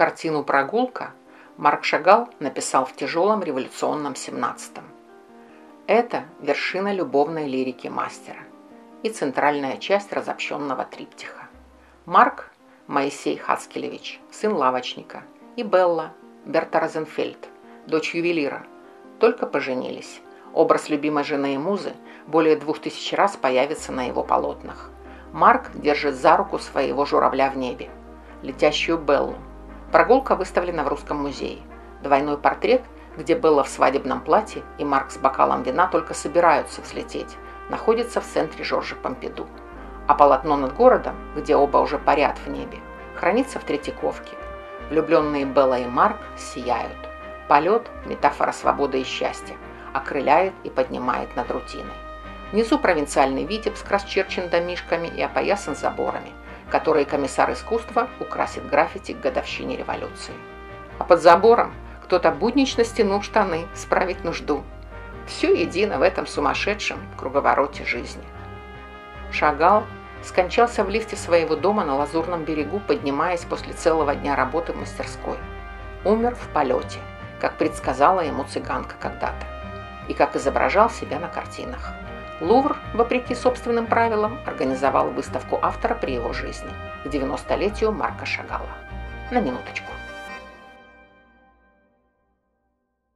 Картину «Прогулка» Марк Шагал написал в тяжелом революционном 17-м. Это вершина любовной лирики мастера и центральная часть разобщенного триптиха. Марк – Моисей Хацкелевич, сын лавочника, и Белла – Берта Розенфельд, дочь ювелира, только поженились. Образ любимой жены и музы более двух тысяч раз появится на его полотнах. Марк держит за руку своего журавля в небе, летящую Беллу. Прогулка выставлена в Русском музее. Двойной портрет, где Белла в свадебном платье и Марк с бокалом вина только собираются взлететь, находится в центре Жоржа Помпиду. А полотно над городом, где оба уже парят в небе, хранится в Третьяковке. Влюбленные Белла и Марк сияют. Полет – метафора свободы и счастья, окрыляет и поднимает над рутиной. Внизу провинциальный Витебск расчерчен домишками и опоясан заборами, которые комиссар искусства украсит граффити к годовщине революции. А под забором кто-то буднично стянул штаны, справить нужду. Все едино в этом сумасшедшем круговороте жизни. Шагал скончался в лифте своего дома на Лазурном берегу, поднимаясь после целого дня работы в мастерской. Умер в полете, как предсказала ему цыганка когда-то, и как изображал себя на картинах. Лувр, вопреки собственным правилам, организовал выставку автора при его жизни к 90-летию Марка Шагала. На минуточку.